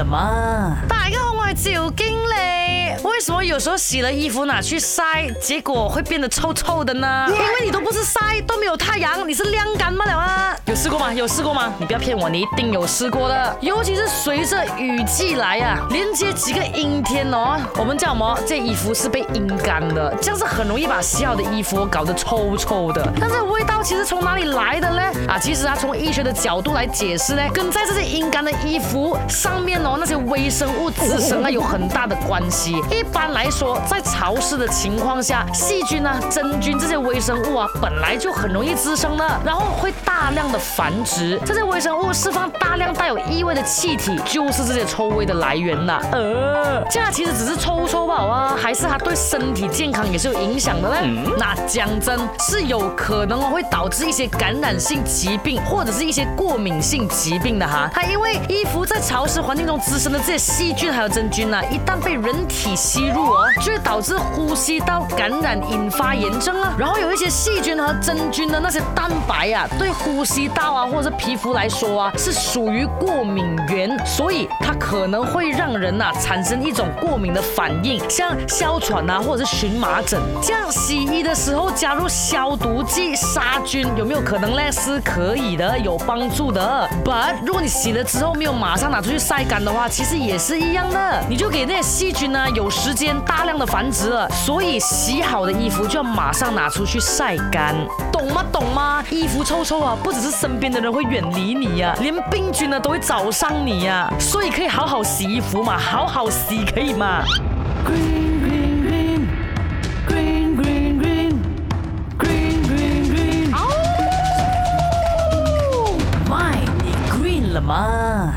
了吗？大家好，我係趙經理。为什么有时候洗了衣服拿去晒，结果会变得臭臭的呢？因为你都不是晒，都没有太阳，你是晾干不了啊。有试过吗？有试过吗？你不要骗我，你一定有试过的。尤其是随着雨季来啊，连接几个阴天哦，我们叫什么？这衣服是被阴干的，这样是很容易把洗好的衣服搞得臭臭的。但是味道其实从哪里来的呢？啊，其实啊，从医学的角度来解释呢，跟在这些阴干的衣服上面哦，那些微生物滋生啊有很大的关系。一般来说，在潮湿的情况下，细菌啊、真菌这些微生物啊，本来就很容易滋生的，然后会大量的繁殖。这些微生物释放大量带有异味的气体，就是这些臭味的来源呐。呃，这样其实只是臭臭不好啊，还是它对身体健康也是有影响的呢？那讲真，是有可能会导致一些感染性疾病或者是一些过敏性疾病的哈。它因为衣服在潮湿环境中滋生的这些细菌还有真菌啊，一旦被人体吸入哦，就会导致呼吸道感染，引发炎症啊。然后有一些细菌和真菌的那些蛋白啊，对呼吸道啊或者是皮肤来说啊，是属于过敏源，所以它可能会让人呐、啊、產生一种过敏的反应，像哮喘啊或者是荨麻疹。这样洗衣的时候加入消毒剂杀菌，有没有可能呢？是可以的，有帮助的。But 如果你洗了之后没有马上拿出去晒干的话，其实也是一样的，你就给那些细菌呢有时间大量的繁殖了。所以洗好的衣服就要马上拿出去晒干，懂吗？懂吗？衣服臭臭啊，不只是身边的人会远离你呀，连病菌呢都会找上你呀，所以可以好好洗衣服嘛，好好洗可以吗？Green Green Green Green Green Green Green Green Green，，My，你 green 了吗？